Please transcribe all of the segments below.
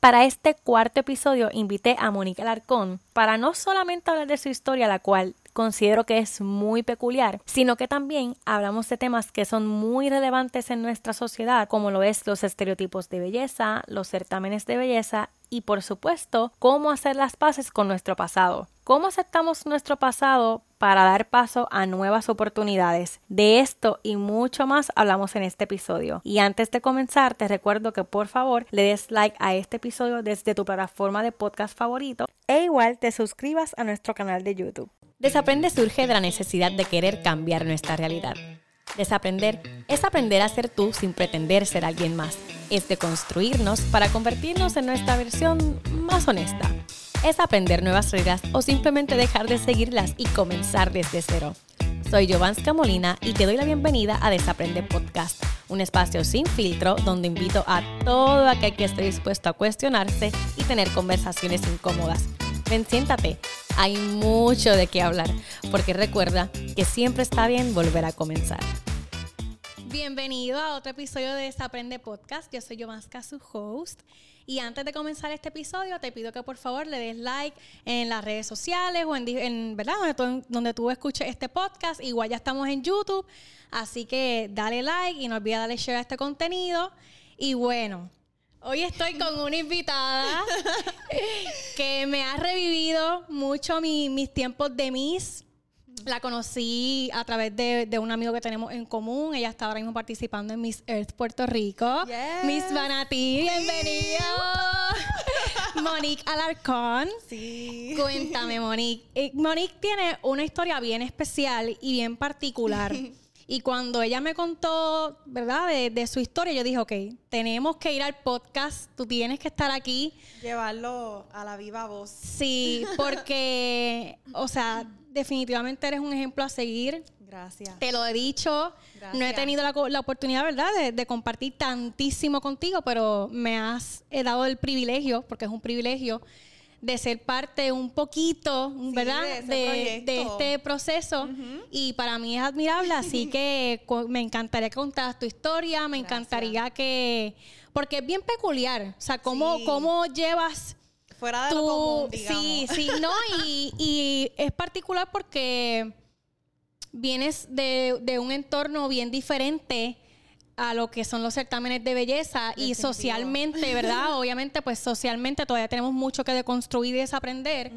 Para este cuarto episodio invité a Mónica Alarcón para no solamente hablar de su historia, la cual considero que es muy peculiar, sino que también hablamos de temas que son muy relevantes en nuestra sociedad, como lo es los estereotipos de belleza, los certámenes de belleza y por supuesto cómo hacer las paces con nuestro pasado. ¿Cómo aceptamos nuestro pasado para dar paso a nuevas oportunidades? De esto y mucho más hablamos en este episodio. Y antes de comenzar, te recuerdo que por favor le des like a este episodio desde tu plataforma de podcast favorito e igual te suscribas a nuestro canal de YouTube. Desaprende surge de la necesidad de querer cambiar nuestra realidad. Desaprender es aprender a ser tú sin pretender ser alguien más. Es de construirnos para convertirnos en nuestra versión más honesta. Es aprender nuevas reglas o simplemente dejar de seguirlas y comenzar desde cero. Soy Giovanska Molina y te doy la bienvenida a Desaprende Podcast, un espacio sin filtro donde invito a todo aquel que esté dispuesto a cuestionarse y tener conversaciones incómodas. Ven, siéntate, hay mucho de qué hablar, porque recuerda que siempre está bien volver a comenzar. Bienvenido a otro episodio de Desaprende Podcast. Yo soy Yomaska, su host. Y antes de comenzar este episodio, te pido que por favor le des like en las redes sociales o en, ¿verdad? Donde tú, donde tú escuches este podcast. Igual ya estamos en YouTube. Así que dale like y no olvides darle share a este contenido. Y bueno, Hoy estoy con una invitada que me ha revivido mucho mis tiempos de Miss. La conocí a través de, un amigo que tenemos en común. Ella está ahora mismo participando en Miss Earth Puerto Rico. Miss Vanati, bienvenida. Monique Alarcón. Sí. Cuéntame, Monique. Eh, Monique tiene una historia bien especial y bien particular. Y cuando ella me contó, ¿verdad?, de, su historia, yo dije, ok, tenemos que ir al podcast, tú tienes que estar aquí. Llevarlo a la viva voz. Sí, porque, o sea, definitivamente eres un ejemplo a seguir. Gracias. Te lo he dicho. No he tenido la, oportunidad, ¿verdad?, de, compartir tantísimo contigo, pero me has dado el privilegio, porque es un privilegio, de ser parte un poquito, ¿verdad? De, este proceso. Y para mí es admirable, así que me encantaría que contaras tu historia, me encantaría que... Porque es bien peculiar, o sea, cómo, cómo llevas... Fuera de lo común, Sí, sí, no, y, y es particular porque vienes de, de un entorno bien diferente a lo que son los certámenes de belleza y socialmente, ¿verdad? Obviamente, pues socialmente todavía tenemos mucho que deconstruir y desaprender.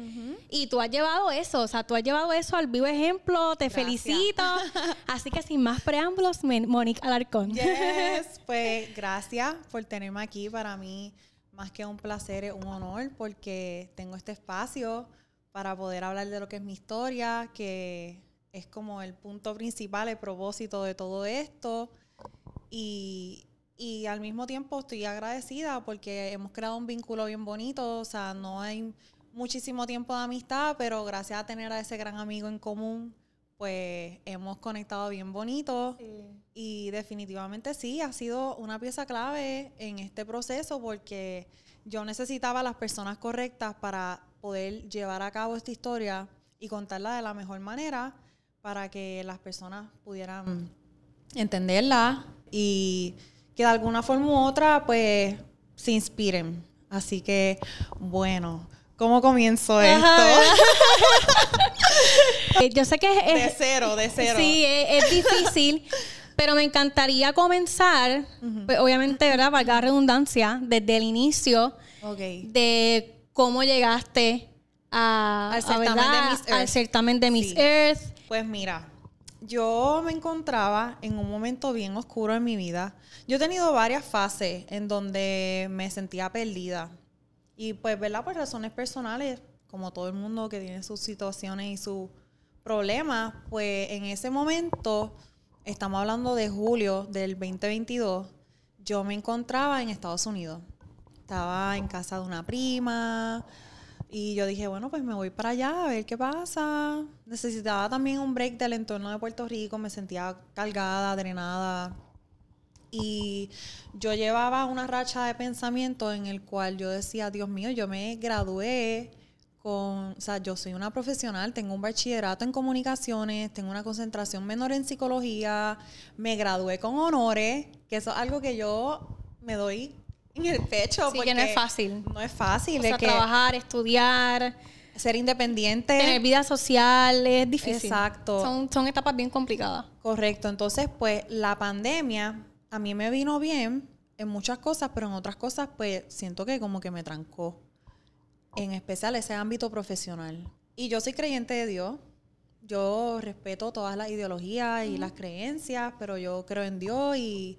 Y tú has llevado eso, o sea, tú has llevado eso al vivo ejemplo, te felicito. Así que sin más preámbulos, Monique Alarcón. Yes, pues gracias por tenerme aquí. Para mí, más que un placer, es un honor porque tengo este espacio para poder hablar de lo que es mi historia, que es como el punto principal, el propósito de todo esto. Y, y al mismo tiempo estoy agradecida porque hemos creado un vínculo bien bonito, o sea, no hay muchísimo tiempo de amistad, pero gracias a tener a ese gran amigo en común, pues hemos conectado bien bonito y definitivamente sí, ha sido una pieza clave en este proceso porque yo necesitaba las personas correctas para poder llevar a cabo esta historia y contarla de la mejor manera para que las personas pudieran entenderla, y que de alguna forma u otra, pues, se inspiren. Así que, bueno, ¿cómo comienzo esto? Eh, yo sé que es... De cero, de cero. Sí, es, difícil. Pero me encantaría comenzar, pues, obviamente, ¿verdad? Valga la redundancia, desde el inicio de cómo llegaste a, al, certamen de Miss Earth. al certamen de Miss Earth. Pues mira, yo me encontraba en un momento bien oscuro en mi vida. Yo he tenido varias fases en donde me sentía perdida. Y pues, ¿verdad? Por razones personales, como todo el mundo que tiene sus situaciones y sus problemas, pues en ese momento, estamos hablando de julio del 2022, yo me encontraba en Estados Unidos. Estaba en casa de una prima, y yo dije, bueno, pues me voy para allá a ver qué pasa. Necesitaba también un break del entorno de Puerto Rico, me sentía cargada, drenada. Y yo llevaba una racha de pensamiento en el cual yo decía, Dios mío, yo me gradué con, o sea, yo soy una profesional, tengo un bachillerato en comunicaciones, tengo una concentración menor en psicología, me gradué con honores, que eso es algo que yo me doy en el pecho. Sí, que no es fácil. No es fácil. O sea, trabajar, estudiar. Ser independiente. Tener vida social es difícil. Exacto. Son, son etapas bien complicadas. Correcto. Entonces, pues, la pandemia a mí me vino bien en muchas cosas, pero en otras cosas, pues, siento que como que me trancó. En especial ese ámbito profesional. Y yo soy creyente de Dios. Yo respeto todas las ideologías y las creencias, pero yo creo en Dios y,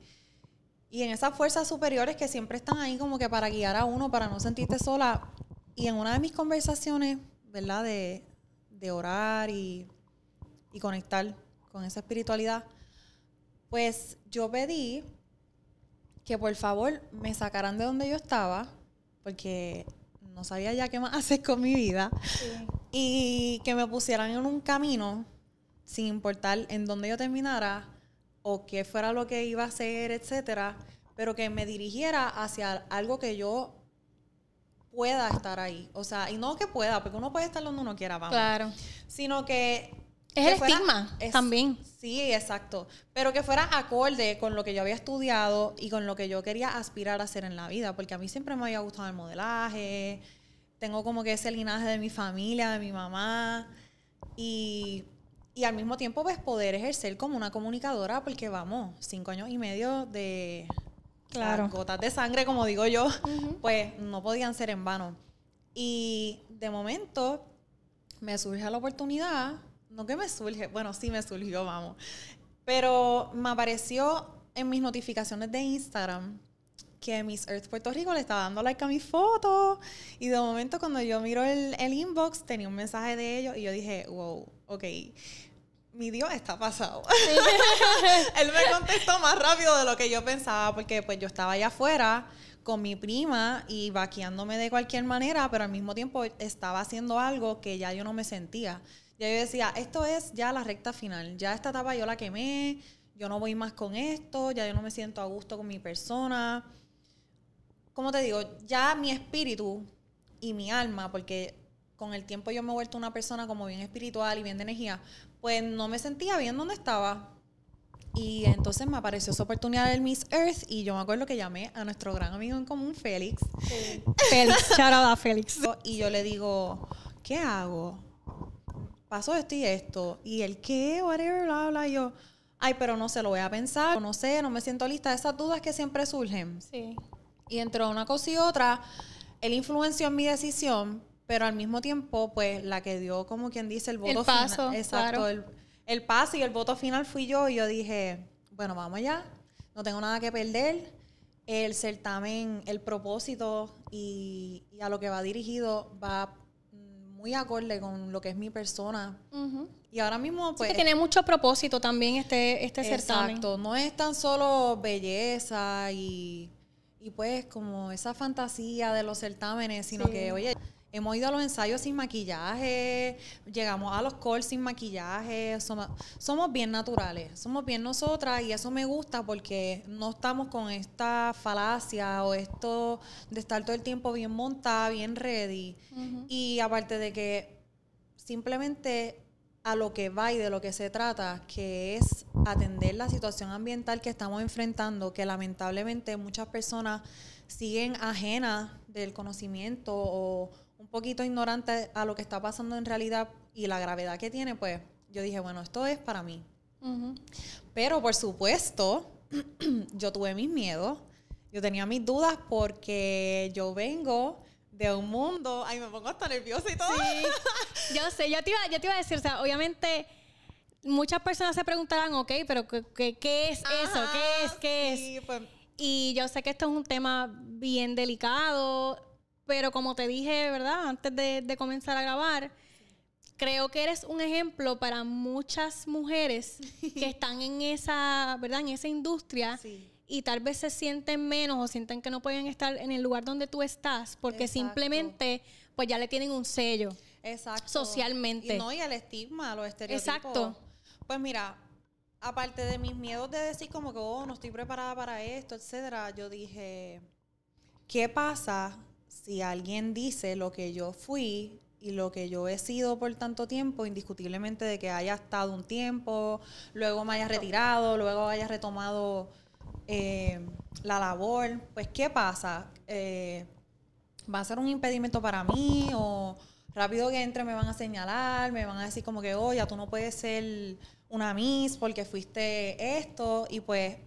y en esas fuerzas superiores que siempre están ahí como que para guiar a uno, para no sentirte sola. Y en una de mis conversaciones, ¿verdad? De, de orar y, y conectar con esa espiritualidad, pues yo pedí que por favor me sacaran de donde yo estaba, porque no sabía ya qué más hacer con mi vida, y que me pusieran en un camino, sin importar en dónde yo terminara o qué fuera lo que iba a hacer, etcétera, pero que me dirigiera hacia algo que yo pueda estar ahí. O sea, y no que pueda, porque uno puede estar donde uno quiera, vamos. Claro. Sino que... Es el estigma también. Sí, exacto. Pero que fuera acorde con lo que yo había estudiado y con lo que yo quería aspirar a hacer en la vida. Porque a mí siempre me había gustado el modelaje. Tengo como que ese linaje de mi familia, de mi mamá. Y, y al mismo tiempo, pues poder ejercer como una comunicadora, porque vamos, cinco años y medio de Claro. gotas de sangre, como digo yo, pues no podían ser en vano. Y de momento me surge la oportunidad, no que me surge, bueno, sí me surgió, vamos, pero me apareció en mis notificaciones de Instagram que Miss Earth Puerto Rico le estaba dando like a mis fotos y de momento cuando yo miro el, el inbox tenía un mensaje de ellos y yo dije, wow, ok, mi Dios está pasado. Él me contestó más rápido de lo que yo pensaba, porque pues yo estaba allá afuera con mi prima y vaqueándome de cualquier manera, pero al mismo tiempo estaba haciendo algo que ya yo no me sentía. Ya yo decía, esto es ya la recta final, ya esta etapa yo la quemé, yo no voy más con esto, ya yo no me siento a gusto con mi persona. Como te digo, ya mi espíritu y mi alma, porque con el tiempo yo me he vuelto una persona como bien espiritual y bien de energía, pues no me sentía bien donde estaba. Y entonces me apareció esa oportunidad del Miss Earth y yo me acuerdo que llamé a nuestro gran amigo en común, Félix. Félix, shout out a Félix. Y yo le digo, ¿qué hago? Pasó esto y esto. Y él, ¿qué? Whatever, bla, bla. Y yo, ay, pero no sé, lo voy a pensar. No sé, no me siento lista. Esas dudas que siempre surgen. Sí. Y entre una cosa y otra, él influenció en mi decisión, pero al mismo tiempo, pues la que dio, como quien dice, el voto El paso, final. Exacto, claro. el, el paso y el voto final fui yo. Y yo dije, bueno, vamos allá, no tengo nada que perder. El certamen, el propósito y, y a lo que va dirigido va muy acorde con lo que es mi persona. Y ahora mismo, Sí, pues. que tiene mucho propósito también este, este certamen. Exacto, no es tan solo belleza y, y pues como esa fantasía de los certámenes, sino Sí. que, oye, hemos ido a los ensayos sin maquillaje, llegamos a los calls sin maquillaje, somos, somos bien naturales, somos bien nosotras y eso me gusta porque no estamos con esta falacia o esto de estar todo el tiempo bien montada, bien ready. Y aparte de que simplemente a lo que va y de lo que se trata, que es atender la situación ambiental que estamos enfrentando, que lamentablemente muchas personas siguen ajenas del conocimiento o un poquito ignorantes a lo que está pasando en realidad y la gravedad que tiene, pues yo dije, bueno, esto es para mí. Pero por supuesto, yo tuve mis miedos, yo tenía mis dudas porque yo vengo de un mundo, ay, me pongo hasta nerviosa y todo. Sí, yo sé, yo te, iba, yo te iba a decir, o sea, obviamente muchas personas se preguntarán, ok, pero ¿qué, qué- qué es eso? ¿Qué es? ¿Qué es? Pues, Y yo sé que esto es un tema bien delicado, pero como te dije, ¿verdad? Antes de, de comenzar a grabar, creo que eres un ejemplo para muchas mujeres que están en esa, ¿verdad? En esa industria Sí. y tal vez se sienten menos o sienten que no pueden estar en el lugar donde tú estás porque Exacto. simplemente pues ya le tienen un sello. Exacto. Socialmente. Y no, y el estigma, los estereotipos. Exacto. Pues mira, aparte de mis miedos de decir como que, oh, no estoy preparada para esto, etcétera, yo dije, ¿qué pasa si alguien dice lo que yo fui y lo que yo he sido por tanto tiempo, indiscutiblemente de que haya estado un tiempo, luego me haya retirado, luego haya retomado eh, la labor? Pues, ¿qué pasa? eh, va a ser un impedimento para mí o rápido que entre me van a señalar, me van a decir como que, oye, tú no puedes ser una Miss porque fuiste esto. Y pues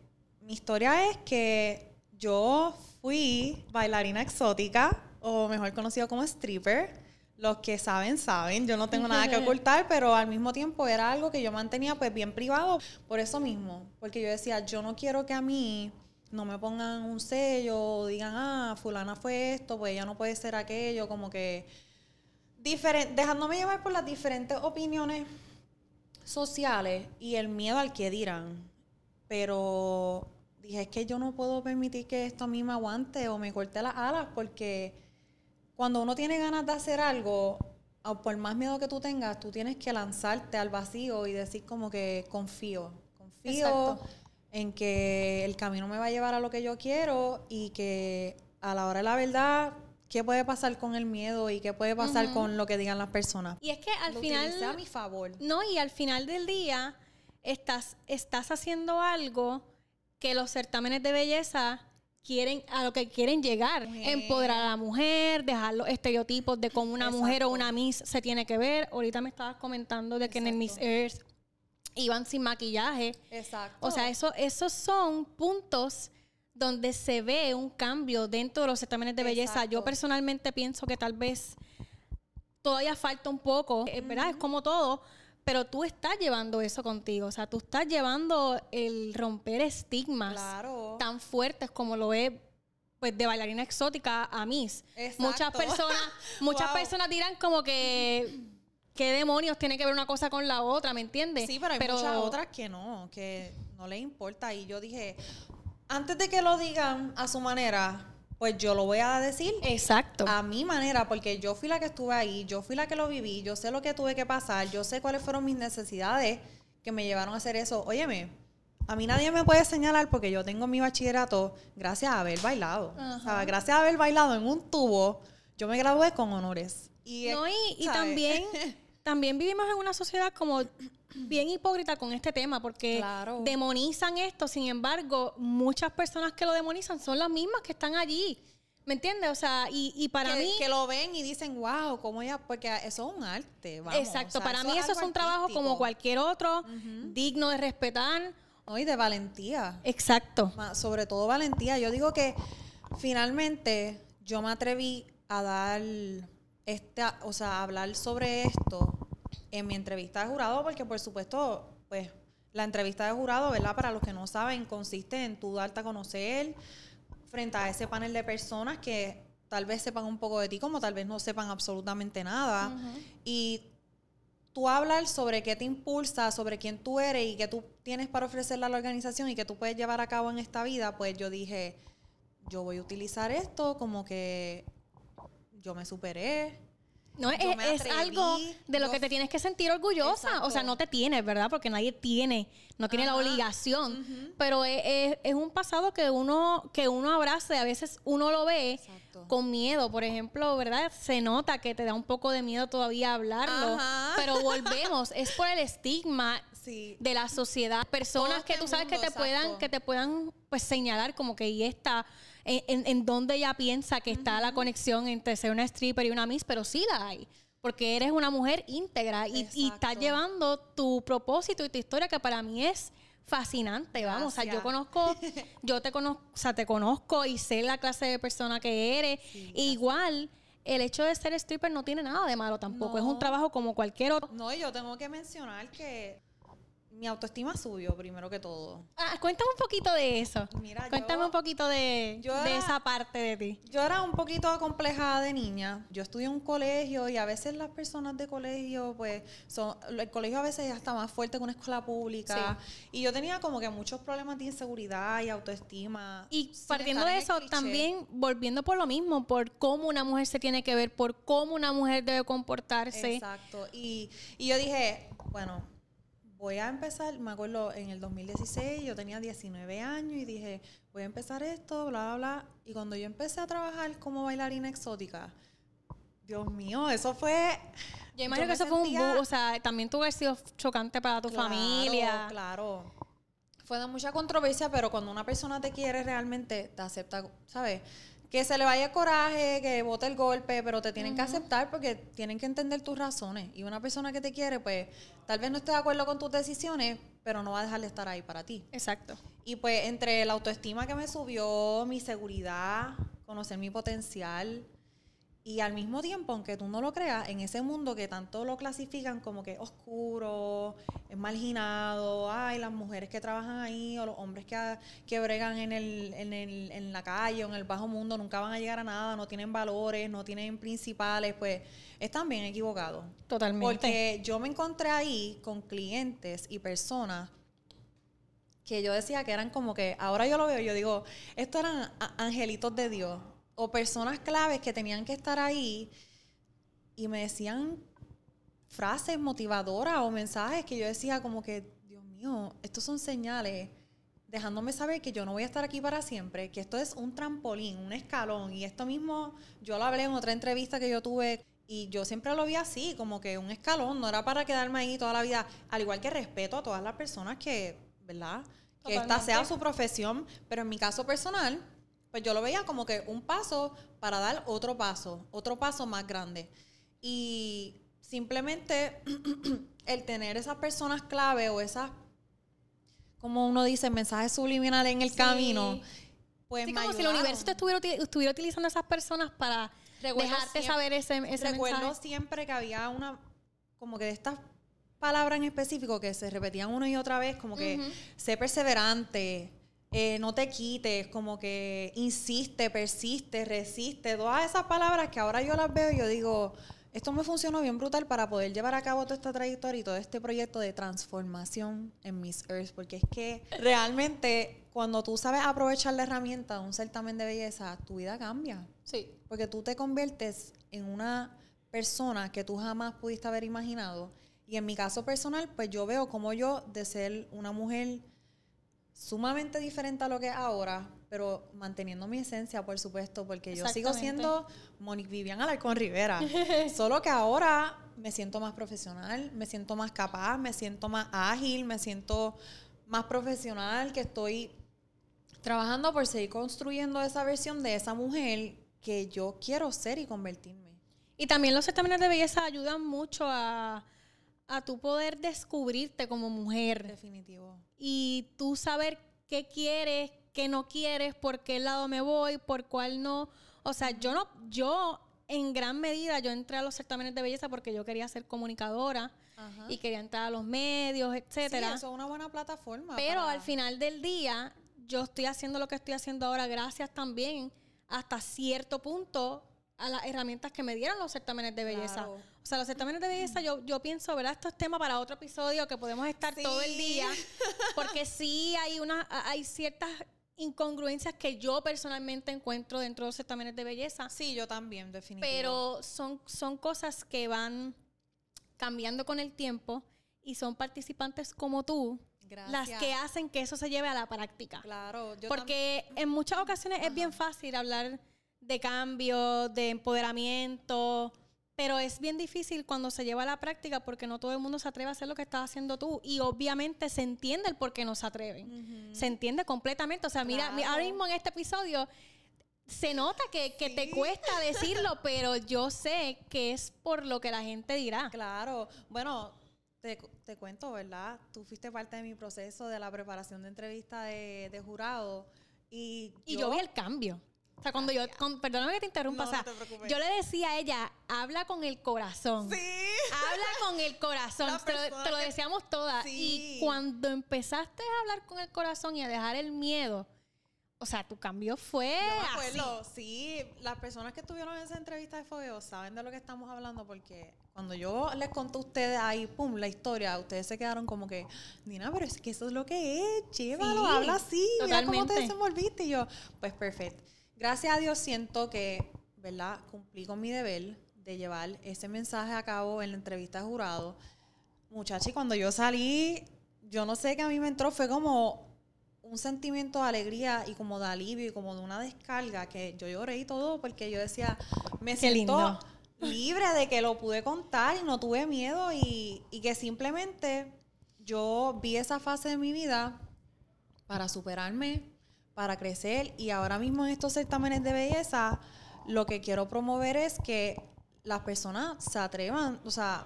mi historia es que yo fui bailarina exótica, o mejor conocido como stripper. Los que saben, saben. Yo no tengo nada que ocultar, pero al mismo tiempo era algo que yo mantenía pues bien privado por eso mismo. Porque yo decía, yo no quiero que a mí no me pongan un sello o digan, ah, fulana fue esto, pues ella no puede ser aquello, como que dejándome llevar por las diferentes opiniones sociales y el miedo al que dirán. Pero dije, es que yo no puedo permitir que esto a mí me aguante o me corte las alas porque cuando uno tiene ganas de hacer algo, por más miedo que tú tengas, tú tienes que lanzarte al vacío y decir como que confío, confío en que el camino me va a llevar a lo que yo quiero y que a la hora de la verdad qué puede pasar con el miedo y qué puede pasar con lo que digan las personas. Y es que al final a mi favor. No, y al final del día estás estás haciendo algo que los certámenes de belleza quieren a lo que quieren llegar, empoderar a la mujer, dejar los estereotipos de cómo una mujer o una Miss se tiene que ver. Ahorita me estabas comentando de que en el Miss Earth iban sin maquillaje. Exacto. O sea, eso, esos son puntos donde se ve un cambio dentro de los certámenes de belleza. Yo personalmente pienso que tal vez todavía falta un poco, eh, ¿verdad? Es como todo, pero tú estás llevando eso contigo, o sea, tú estás llevando el romper estigmas tan fuertes como lo es pues de bailarina exótica a Miss. Muchas personas, muchas personas dirán como que qué demonios tiene que ver una cosa con la otra, ¿me entiendes? Sí, pero hay muchas otras que no, que no les importa. Y yo dije, antes de que lo digan a su manera, pues yo lo voy a decir. Exacto. A mi manera, porque yo fui la que estuve ahí, yo fui la que lo viví, yo sé lo que tuve que pasar, yo sé cuáles fueron mis necesidades que me llevaron a hacer eso. Óyeme, a mí nadie me puede señalar porque yo tengo mi bachillerato gracias a haber bailado. O sea, gracias a haber bailado en un tubo, yo me gradué con honores. Y, no, y también, también vivimos en una sociedad como bien hipócrita con este tema porque demonizan esto, sin embargo, muchas personas que lo demonizan son las mismas que están allí. ¿Me entiendes? O sea, y, para mí... Que lo ven y dicen, wow, ¿cómo ella...? Porque eso es un arte, Exacto, para mí eso es un trabajo como cualquier otro, digno de respetar. No, y de valentía. Exacto. Sobre todo valentía. Yo digo que finalmente yo me atreví a dar, este, o sea, a hablar sobre esto en mi entrevista de jurado, porque por supuesto, pues la entrevista de jurado, ¿verdad? Para los que no saben, consiste en tú darte a conocer frente a ese panel de personas que tal vez sepan un poco de ti, como tal vez no sepan absolutamente nada. Y tú hablar sobre qué te impulsa, sobre quién tú eres y qué tú tienes para ofrecerle a la organización y qué tú puedes llevar a cabo en esta vida, pues yo dije, yo voy a utilizar esto como que yo me superé, no, es, algo de lo que te tienes que sentir orgullosa. O sea, no te tienes, ¿verdad? Porque nadie tiene, no tiene la obligación. Pero es, un pasado que uno, que uno abrace. A veces uno lo ve con miedo. Por ejemplo, ¿verdad? Se nota que te da un poco de miedo todavía hablarlo. Pero volvemos, es por el estigma de la sociedad. Personas que tú sabes que te puedan, que te puedan pues señalar como que y esta en, en, dónde ella piensa que está la conexión entre ser una stripper y una miss, pero sí la hay. Porque eres una mujer íntegra y, y estás llevando tu propósito y tu historia que para mí es fascinante, vamos. O sea, yo conozco, yo te conozco, o sea, te conozco y sé la clase de persona que eres. igual, el hecho de ser stripper no tiene nada de malo tampoco. Es un trabajo como cualquier otro. No, yo tengo que mencionar que mi autoestima subió primero que todo. Ah, cuéntame un poquito de eso. Mira, cuéntame un poquito de, de, esa parte de ti. Yo era un poquito acomplejada de niña. Yo estudié en un colegio y a veces las personas de colegio, pues, son, el colegio a veces ya está más fuerte que una escuela pública. Y yo tenía como que muchos problemas de inseguridad y autoestima. Y partiendo de eso, también volviendo por lo mismo, por cómo una mujer se tiene que ver, por cómo una mujer debe comportarse. Exacto. Y, y yo dije, bueno, voy a empezar, me acuerdo en el 2016, yo tenía 19 años y dije, voy a empezar esto, bla, bla, bla. Y cuando yo empecé a trabajar como bailarina exótica, Dios mío, eso fue... Yo imagino que eso fue un... o sea, también tuvo que haber sido chocante para tu familia. Claro, fue de mucha controversia, pero cuando una persona te quiere realmente, te acepta, ¿sabes? Que se le vaya coraje, que bote el golpe, pero te tienen que aceptar porque tienen que entender tus razones. Y una persona que te quiere, pues tal vez no esté de acuerdo con tus decisiones, pero no va a dejar de estar ahí para ti. Exacto. Y pues entre la autoestima que me subió, mi seguridad, conocer mi potencial, y al mismo tiempo, aunque tú no lo creas, en ese mundo que tanto lo clasifican como que oscuro, es marginado, ay, las mujeres que trabajan ahí o los hombres que, que bregan en, el, en, el, en la calle o en el bajo mundo nunca van a llegar a nada, no tienen valores, no tienen principales, pues están bien equivocados. Totalmente. Porque yo me encontré ahí con clientes y personas que yo decía que eran como que, ahora yo lo veo, yo digo, estos eran angelitos de Dios o personas claves que tenían que estar ahí y me decían frases motivadoras o mensajes que yo decía como que, Dios mío, estos son señales dejándome saber que yo no voy a estar aquí para siempre, que esto es un trampolín, un escalón y esto mismo yo lo hablé en otra entrevista que yo tuve y yo siempre lo vi así, como que un escalón, no era para quedarme ahí toda la vida, al igual que respeto a todas las personas que, ¿verdad? Que esta sea su profesión, pero en mi caso personal, pues yo lo veía como que un paso para dar otro paso, otro paso más grande. Y simplemente el tener esas personas clave o esas, como uno dice, mensajes subliminales en el camino, pues sí, como si el universo te estuviera, estuviera utilizando a esas personas para dejarte saber ese, ese recuerdo siempre que había una, como que de estas palabras en específico que se repetían una y otra vez, como que sé perseverante, eh, no te quites, como que insiste, persiste, resiste, todas esas palabras que ahora yo las veo y yo digo, esto me funcionó bien brutal para poder llevar a cabo toda esta trayectoria y todo este proyecto de transformación en Miss Earth, porque es que realmente cuando tú sabes aprovechar la herramienta de un certamen de belleza, tu vida cambia. Sí. Porque tú te conviertes en una persona que tú jamás pudiste haber imaginado. Y en mi caso personal, pues yo veo como yo, de ser una mujer sumamente diferente a lo que es ahora, pero manteniendo mi esencia, por supuesto, porque yo sigo siendo Monique Vivian Alarcón Rivera. Solo que ahora me siento más profesional, me siento más capaz, me siento más ágil, me siento más profesional, que estoy trabajando por seguir construyendo esa versión de esa mujer que yo quiero ser y convertirme. Y también los certámenes de belleza ayudan mucho a a tu poder descubrirte como mujer. Definitivo. Y tú saber qué quieres, qué no quieres, por qué lado me voy, por cuál no. O sea, yo no, yo en gran medida yo entré a los certámenes de belleza porque yo quería ser comunicadora y quería entrar a los medios, etcétera. Sí, eso es una buena plataforma. Pero al final del día, yo estoy haciendo lo que estoy haciendo ahora gracias también hasta cierto punto a las herramientas que me dieron los certámenes de belleza. O sea, los certámenes de belleza, yo, yo pienso, ¿verdad? Esto es tema para otro episodio que podemos estar todo el día. Porque sí hay una, hay ciertas incongruencias que yo personalmente encuentro dentro de los certámenes de belleza. Sí, yo también, definitivamente. Pero son, son cosas que van cambiando con el tiempo y son participantes como tú las que hacen que eso se lleve a la práctica. Claro, yo Porque en muchas ocasiones es bien fácil hablar de cambio, de empoderamiento, pero es bien difícil cuando se lleva a la práctica porque no todo el mundo se atreve a hacer lo que estás haciendo tú y obviamente se entiende el por qué no se atreven. Se entiende completamente. O sea, mira, ahora mismo en este episodio se nota que, te cuesta decirlo, pero yo sé que es por lo que la gente dirá. Claro. Bueno, te, cuento, ¿verdad? Tú fuiste parte de mi proceso de la preparación de entrevista de, jurado. Y, y yo vi el cambio. O sea, cuando yo, perdóname que te interrumpa, o sea, yo le decía a ella, habla con el corazón. Sí. Habla con el corazón. Te lo, decíamos todas. Y cuando empezaste a hablar con el corazón y a dejar el miedo, o sea, tu cambio fue. Yo sí. Las personas que estuvieron en esa entrevista de Fogueo saben de lo que estamos hablando porque cuando yo les conté a ustedes ahí, pum, la historia, ustedes se quedaron como que, Nina, pero es que eso es lo que es, llévalo, habla así, mira cómo te desenvolviste. Y yo, pues perfecto gracias a Dios siento que, ¿verdad? Cumplí con mi deber de llevar ese mensaje a cabo en la entrevista de jurado. Muchacha, y cuando yo salí, yo no sé qué a mí me entró, fue como un sentimiento de alegría y como de alivio y como de una descarga que yo lloré y todo porque yo decía, me siento libre de que lo pude contar y no tuve miedo y, y que simplemente yo vi esa fase de mi vida para superarme, para crecer y ahora mismo en estos certámenes de belleza lo que quiero promover es que las personas se atrevan, o sea,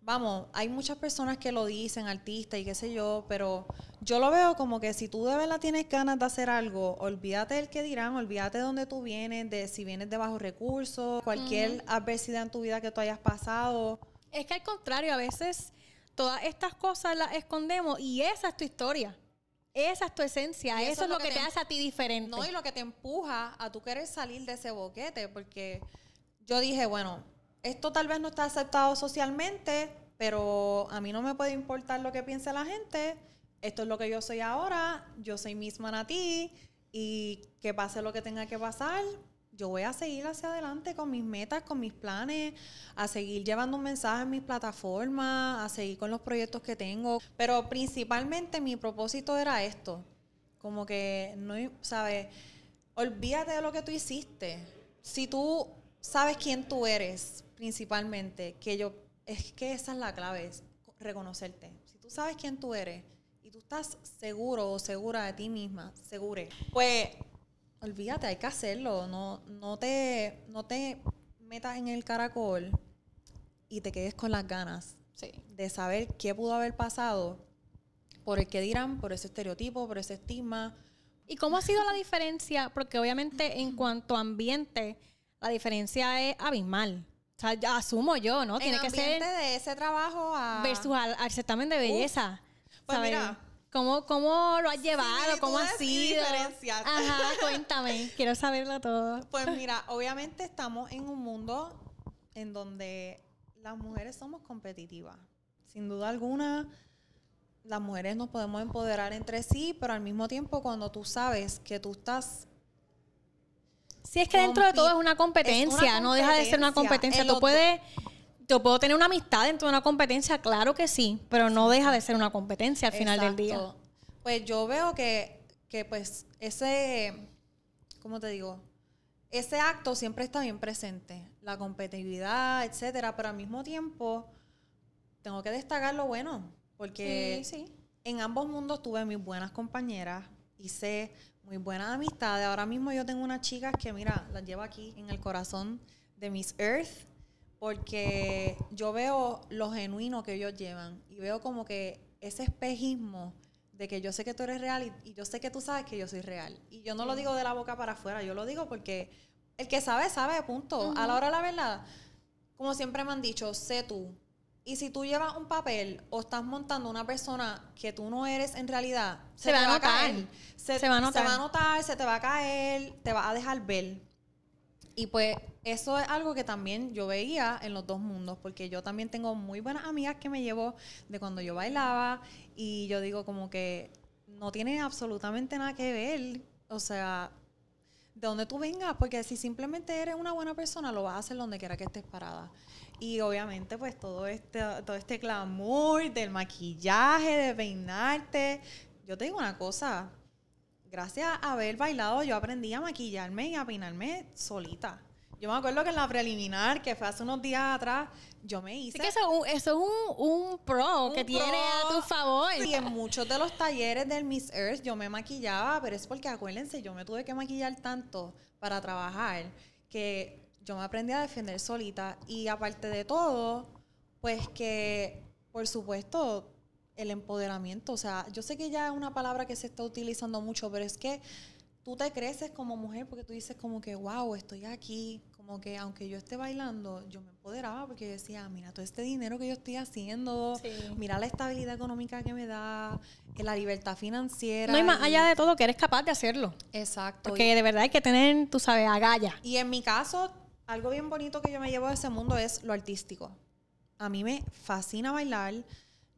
vamos, hay muchas personas que lo dicen, artistas y qué sé yo, pero yo lo veo como que si tú de verdad tienes ganas de hacer algo, olvídate del que dirán, olvídate de dónde tú vienes, de si vienes de bajos recursos, cualquier adversidad en tu vida que tú hayas pasado. Es que al contrario, a veces todas estas cosas las escondemos y esa es tu historia. Esa es tu esencia, eso, es lo que, te, hace a ti diferente. No, y lo que te empuja a tú querer salir de ese boquete, porque yo dije, bueno, esto tal vez no está aceptado socialmente, pero a mí no me puede importar lo que piense la gente. Esto es lo que yo soy ahora, yo soy misma a ti y que pase lo que tenga que pasar, yo voy a seguir hacia adelante con mis metas, con mis planes, a seguir llevando un mensaje en mis plataformas, a seguir con los proyectos que tengo. Pero principalmente mi propósito era esto, como que no, ¿sabes? Olvídate de lo que tú hiciste. Si tú sabes quién tú eres, principalmente, que yo, es que esa es la clave, es reconocerte. Si tú sabes quién tú eres y tú estás seguro o segura de ti misma, segure, pues olvídate, hay que hacerlo. No, no, te, no te metas en el caracol y te quedes con las ganas de saber qué pudo haber pasado por el que dirán, por ese estereotipo, por ese estigma. ¿Y cómo ha sido la diferencia? Porque obviamente en cuanto a ambiente, la diferencia es abismal. O sea, ya asumo yo, ¿no? Tiene que ser de ese trabajo a versus al, certamen de belleza. pues mira, ¿Cómo, ¿Cómo lo has llevado? ¿Cómo ha sido? Ajá, cuéntame. Quiero saberlo todo. Pues mira, obviamente estamos en un mundo en donde las mujeres somos competitivas. Sin duda alguna, las mujeres nos podemos empoderar entre sí, pero al mismo tiempo cuando tú sabes que tú estás... Sí, es que dentro de todo es una competencia, no deja de ser una competencia. Tú puedes yo puedo tener una amistad dentro de una competencia, claro que sí, pero no deja de ser una competencia al final del día. Pues yo veo que, que pues ese, ¿cómo te digo? Ese acto siempre está bien presente, la competitividad, etcétera, pero al mismo tiempo tengo que destacar lo bueno, porque en ambos mundos tuve mis buenas compañeras, hice muy buenas amistades. Ahora mismo yo tengo unas chicas que, mira, las llevo aquí en el corazón de Miss Earth porque yo veo lo genuino que ellos llevan y veo como que ese espejismo de que yo sé que tú eres real y, yo sé que tú sabes que yo soy real. Y yo no lo digo de la boca para afuera, yo lo digo porque el que sabe, sabe, punto. A la hora de la verdad, como siempre me han dicho, sé tú. Y si tú llevas un papel o estás montando una persona que tú no eres en realidad, se, va, a caer. Se, se, va a notar. Se va a notar, se te va a caer, te va a dejar ver. Y pues eso es algo que también yo veía en los dos mundos, porque yo también tengo muy buenas amigas que me llevo de cuando yo bailaba y yo digo como que no tiene absolutamente nada que ver, o sea, de donde tú vengas, porque si simplemente eres una buena persona, lo vas a hacer donde quiera que estés parada. Y obviamente pues todo este, todo este clamor del maquillaje, de peinarte, yo te digo una cosa, gracias a haber bailado, yo aprendí a maquillarme y a peinarme solita. Yo me acuerdo que en la preliminar, que fue hace unos días atrás, yo me hice. Es que eso, es un, pro que tiene a tu favor. Y en muchos de los talleres del Miss Earth yo me maquillaba, pero es porque acuérdense, yo me tuve que maquillar tanto para trabajar que yo me aprendí a defender solita. Y aparte de todo, pues que, por supuesto, el empoderamiento. O sea, yo sé que ya es una palabra que se está utilizando mucho, pero es que tú te creces como mujer porque tú dices como que, wow, estoy aquí. Como que aunque yo esté bailando, yo me empoderaba porque yo decía, mira, todo este dinero que yo estoy haciendo, mira la estabilidad económica que me da, eh, la libertad financiera. No, y más allá de todo, que eres capaz de hacerlo. Exacto. Porque de verdad hay que tener, tú sabes, agalla. Y en mi caso, algo bien bonito que yo me llevo de ese mundo es lo artístico. A mí me fascina bailar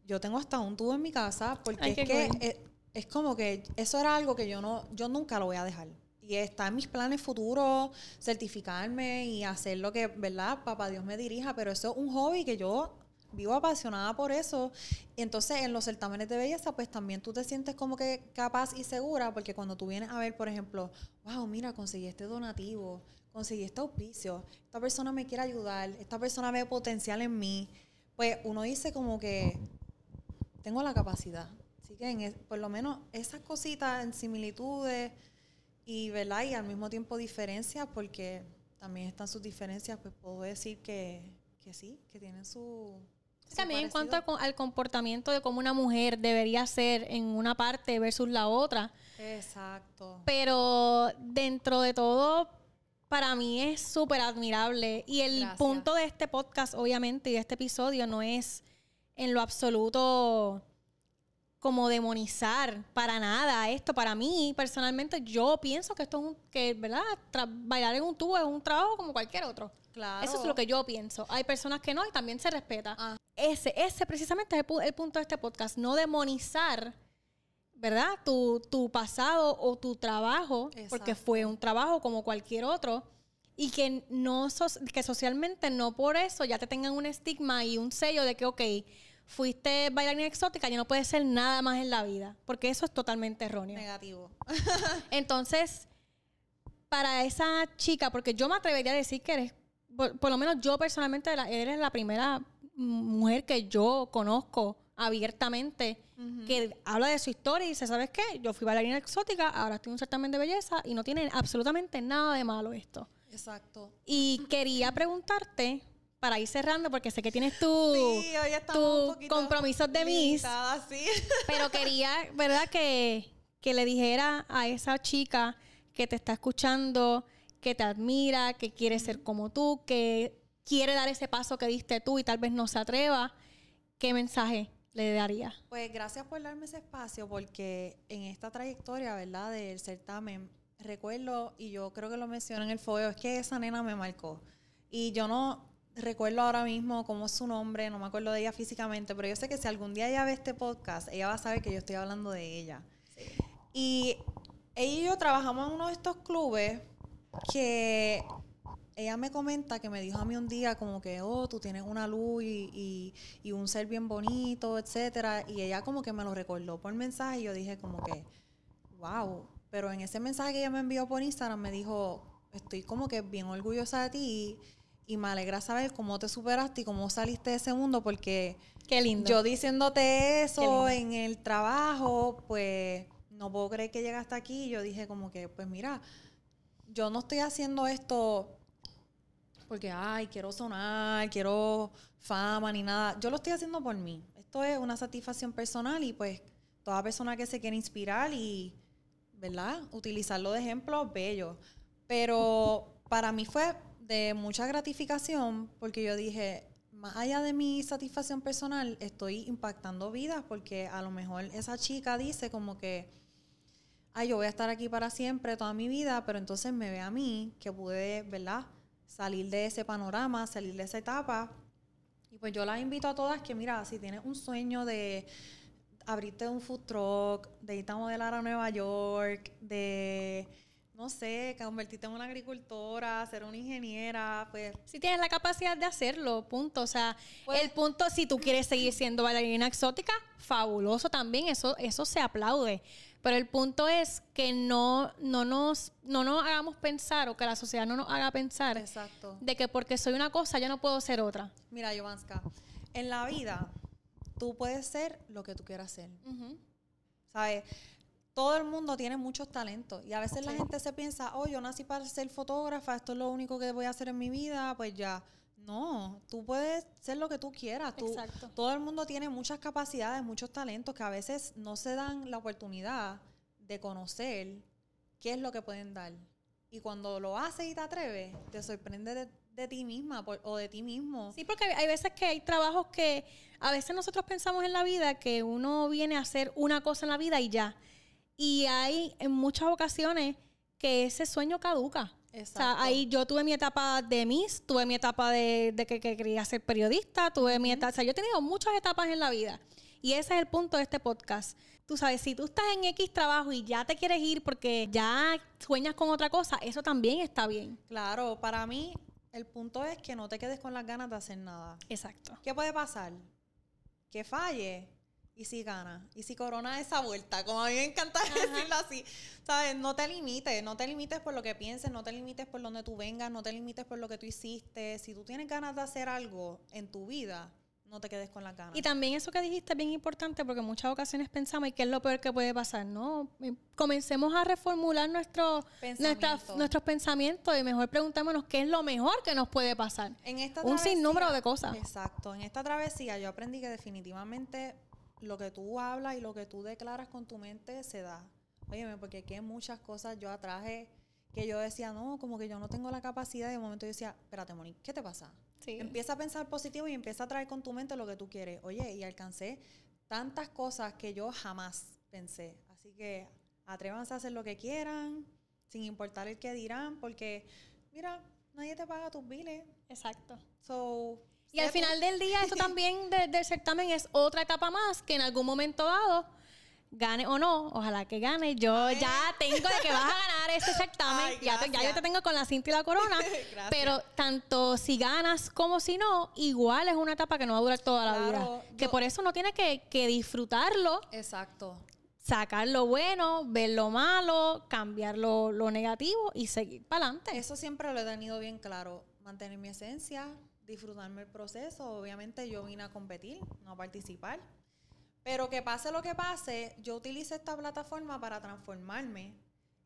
yo tengo hasta un tubo en mi casa porque es que es, como que eso era algo que yo no, yo nunca lo voy a dejar. Y está en mis planes futuros, certificarme y hacer lo que, ¿verdad? Papá Dios me dirija, pero eso es un hobby que yo vivo apasionada por eso. Entonces en los certámenes de belleza, pues también tú te sientes como que capaz y segura, porque cuando tú vienes a ver, por ejemplo, wow, mira, conseguí este donativo, conseguí este auspicio, esta persona me quiere ayudar, esta persona ve potencial en mí, pues uno dice como que tengo la capacidad. Así que en por lo menos esas cositas en similitudes y, ¿verdad? Y al mismo tiempo diferencias, porque también están sus diferencias, pues puedo decir que, que sí, que tienen su... su También en cuanto al, co- al comportamiento de cómo una mujer debería ser en una parte versus la otra. Exacto. Pero dentro de todo, para mí es súper admirable. Y el Gracias. punto de este podcast, obviamente, y de este episodio, no es en lo absoluto como demonizar para nada esto. Para mí, personalmente, yo pienso que esto es un, que, ¿verdad? Tra- bailar en un tubo es un trabajo como cualquier otro. Claro. Eso es lo que yo pienso. Hay personas que no y también se respeta. Ah. Ese, ese precisamente es el, pu- el punto de este podcast. No demonizar, ¿verdad? Tu, tu pasado o tu trabajo, porque fue un trabajo como cualquier otro. Y que, no sos- que socialmente no por eso ya te tengan un estigma y un sello de que, ok, fuiste bailarina exótica, ya no puedes ser nada más en la vida. Porque eso es totalmente erróneo. Negativo. Entonces, para esa chica, porque yo me atrevería a decir que eres, por, por lo menos yo personalmente, eres la primera mujer que yo conozco abiertamente que habla de su historia y dice, ¿sabes qué? Yo fui bailarina exótica, ahora estoy en un certamen de belleza y no tiene absolutamente nada de malo esto. Exacto. Y quería preguntarte, para ir cerrando, porque sé que tienes tu, Sí, tu compromisos de sí. pero quería, ¿verdad? Que, que le dijera a esa chica que te está escuchando, que te admira, que quiere ser como tú, que quiere dar ese paso que diste tú y tal vez no se atreva, ¿qué mensaje le daría? Pues gracias por darme ese espacio porque en esta trayectoria, ¿verdad? Del certamen, recuerdo, y yo creo que lo mencioné en el fogueo, es que esa nena me marcó. Y yo no recuerdo ahora mismo cómo es su nombre, no me acuerdo de ella físicamente, pero yo sé que si algún día ella ve este podcast, ella va a saber que yo estoy hablando de ella. Y ella y yo trabajamos en uno de estos clubes que ella me comenta que me dijo a mí un día como que, oh, tú tienes una luz y, y- y un ser bien bonito, etcétera. Y ella como que me lo recordó por mensaje y yo dije como que, wow. Pero en ese mensaje que ella me envió por Instagram me dijo, estoy como que bien orgullosa de ti y me alegra saber cómo te superaste y cómo saliste de ese mundo porque Qué lindo. yo diciéndote eso en el trabajo, pues no puedo creer que llegaste aquí. Yo dije como que, pues mira, yo no estoy haciendo esto porque, ay, quiero sonar, quiero fama ni nada. Yo lo estoy haciendo por mí. Esto es una satisfacción personal y pues toda persona que se quiere inspirar y, ¿verdad? Utilizarlo de ejemplo, bello. Pero para mí fue de mucha gratificación porque yo dije, más allá de mi satisfacción personal, estoy impactando vidas porque a lo mejor esa chica dice como que, ay, yo voy a estar aquí para siempre, toda mi vida, pero entonces me ve a mí que pude, ¿verdad? Salir de ese panorama, salir de esa etapa. Y pues yo las invito a todas que, mira, si tienes un sueño de abrirte un food truck, de irte a modelar a Nueva York, de, no sé, convertirte en una agricultora, ser una ingeniera, pues Si tienes la capacidad de hacerlo, punto. O sea, Pues- el punto, si tú quieres seguir siendo bailarina exótica, fabuloso también, eso, eso se aplaude. Pero el punto es que no, no, nos, no nos hagamos pensar o que la sociedad no nos haga pensar Exacto. de que porque soy una cosa yo no puedo ser otra. Mira, Jovanska, en la vida tú puedes ser lo que tú quieras ser. ¿Sabes? Todo el mundo tiene muchos talentos y a veces la gente se piensa, oh, yo nací para ser fotógrafa, esto es lo único que voy a hacer en mi vida, pues ya. No, tú puedes ser lo que tú quieras. Tú, Exacto. Todo el mundo tiene muchas capacidades, muchos talentos que a veces no se dan la oportunidad de conocer qué es lo que pueden dar. Y cuando lo haces y te atreves, te sorprende de, de ti misma por- o de ti mismo. Sí, porque hay- hay veces que hay trabajos que a veces nosotros pensamos en la vida que uno viene a hacer una cosa en la vida y ya. Y hay en muchas ocasiones que ese sueño caduca. O sea, Exacto. ahí yo tuve mi etapa de Miss, tuve mi etapa de, de que, que quería ser periodista, tuve mi etapa, o sea, yo he tenido muchas etapas en la vida. Y ese es el punto de este podcast. Tú sabes, si tú estás en X trabajo y ya te quieres ir porque ya sueñas con otra cosa, eso también está bien. Claro, para mí el punto es que no te quedes con las ganas de hacer nada. Exacto. ¿Qué puede pasar? Que falle y si gana. Y si corona esa vuelta, como a mí me encanta decirlo así. ¿Sabes? No te limites, no te limites por lo que pienses, no te limites por donde tú vengas, no te limites por lo que tú hiciste. Si tú tienes ganas de hacer algo en tu vida, no te quedes con la ganas. Y también eso que dijiste es bien importante porque en muchas ocasiones pensamos, ¿y qué es lo peor que puede pasar? No, comencemos a reformular nuestro, nuestros pensamientos y mejor preguntémonos qué es lo mejor que nos puede pasar. En esta Un sinnúmero de cosas. Exacto. En esta travesía yo aprendí que definitivamente lo que tú hablas y lo que tú declaras con tu mente se da. Óyeme, porque aquí hay muchas cosas yo atraje que yo decía, no, como que yo no tengo la capacidad. Y de momento yo decía, espérate, Monique, ¿qué te pasa? Empieza a pensar positivo y empieza a traer con tu mente lo que tú quieres. Oye, y alcancé tantas cosas que yo jamás pensé. Así que atrévanse a hacer lo que quieran, sin importar el que dirán, porque, mira, nadie te paga tus biles. Exacto. So, y al final del día, eso también del certamen es otra capa más que en algún momento dado gane o no, ojalá que gane. Yo ya tengo de que vas a ganar ese certamen. ya, yo te tengo con la cinta y la corona. pero tanto si ganas como si no, igual es una etapa que no va a durar toda la vida. Que por eso no tienes que, que disfrutarlo. Exacto. Sacar lo bueno, ver lo malo, cambiar lo, lo negativo y seguir para adelante. Eso siempre lo he tenido bien claro. Mantener mi esencia, disfrutarme el proceso. Obviamente yo vine a competir, no a participar pero que pase lo que pase, yo utilizo esta plataforma para transformarme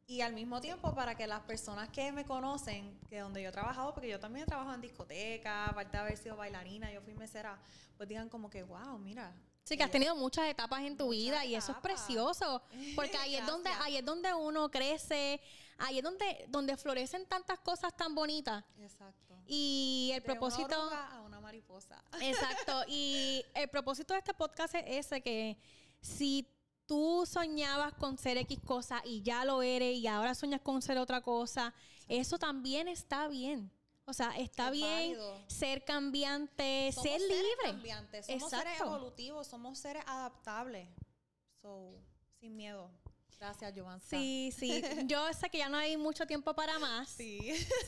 y al mismo tiempo para que las personas que me conocen, que donde yo he trabajado, porque yo también he trabajado en discoteca, aparte de haber sido bailarina, yo fui mesera, pues digan como que, wow, mira, Sí, que has tenido muchas etapas en tu vida y eso es precioso, porque ahí es donde ahí es donde uno crece, ahí es donde donde florecen tantas cosas tan bonitas. Exacto. Y el propósito una a una mariposa. Exacto, y el propósito de este podcast es ese que si tú soñabas con ser X cosa y ya lo eres y ahora sueñas con ser otra cosa, eso también está bien. O sea, está bien ser cambiante, ser libre. Cambiantes. Somos seres evolutivos, somos seres adaptables. So, sin miedo. Gracias, Joan. Sí, sí. Yo sé que ya no hay mucho tiempo para más. Sí.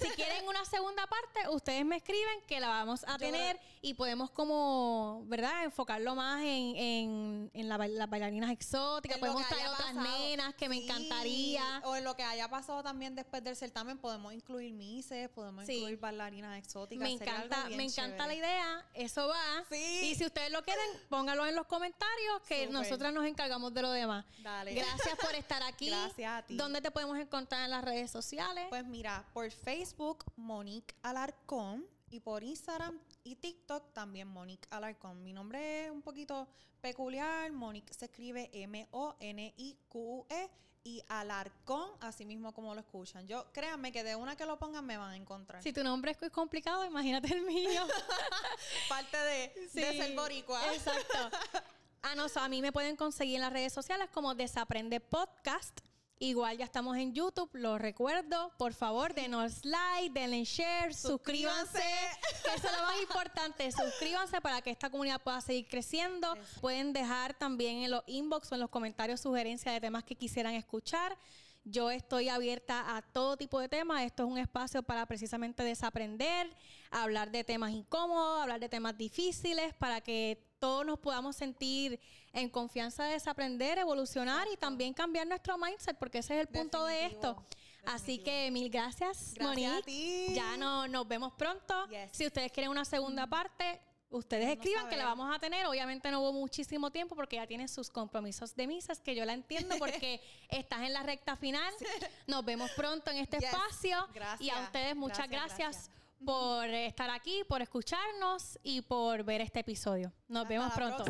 Si quieren una segunda parte, ustedes me escriben que la vamos a tener y podemos como, ¿verdad? Enfocarlo más en, en, las bailarinas exóticas. podemos traer otras nenas que me encantaría. O en lo que haya pasado también después del certamen, podemos incluir mises, podemos incluir bailarinas exóticas. Me encanta, me encanta la idea. Eso va. Sí. Y si ustedes lo quieren, pónganlo en los comentarios que nosotras nos encargamos de lo demás. Dale. Gracias por estar aquí. Gracias a ti. ¿Dónde te podemos encontrar en las redes sociales? Pues mira, por Facebook, Monique Alarcón. Y por Instagram y TikTok también Monique Alarcón. Mi nombre es un poquito peculiar. Monique se escribe M-O-N-I-Q-E y Alarcón, así mismo como lo escuchan. Yo, créanme que de una que lo pongan me van a encontrar. Si tu nombre es complicado, imagínate el mío. Parte de, de ser boricua. Exacto. Ah, no, a mí me pueden conseguir en las redes sociales como Desaprende Podcast. Igual ya estamos en YouTube, lo recuerdo. Por favor, denos like, denle share, suscríbanse. eso es lo más importante. Suscríbanse para que esta comunidad pueda seguir creciendo. Pueden dejar también en los inbox o en los comentarios sugerencias de temas que quisieran escuchar. Yo estoy abierta a todo tipo de temas. Esto es un espacio para precisamente desaprender, hablar de temas incómodos, hablar de temas difíciles, para que todos nos podamos sentir en confianza de desaprender, evolucionar y también cambiar nuestro mindset, porque ese es el punto de esto. Así que mil gracias, Monique. Ya no, nos vemos pronto. Si ustedes quieren una segunda parte, Ustedes escriban que la vamos a tener. Obviamente no hubo muchísimo tiempo porque ya tienen sus compromisos de misas, que yo la entiendo porque estás en la recta final. Nos vemos pronto en este espacio. Y a ustedes muchas gracias, por estar aquí, por escucharnos y por ver este episodio. Nos vemos pronto.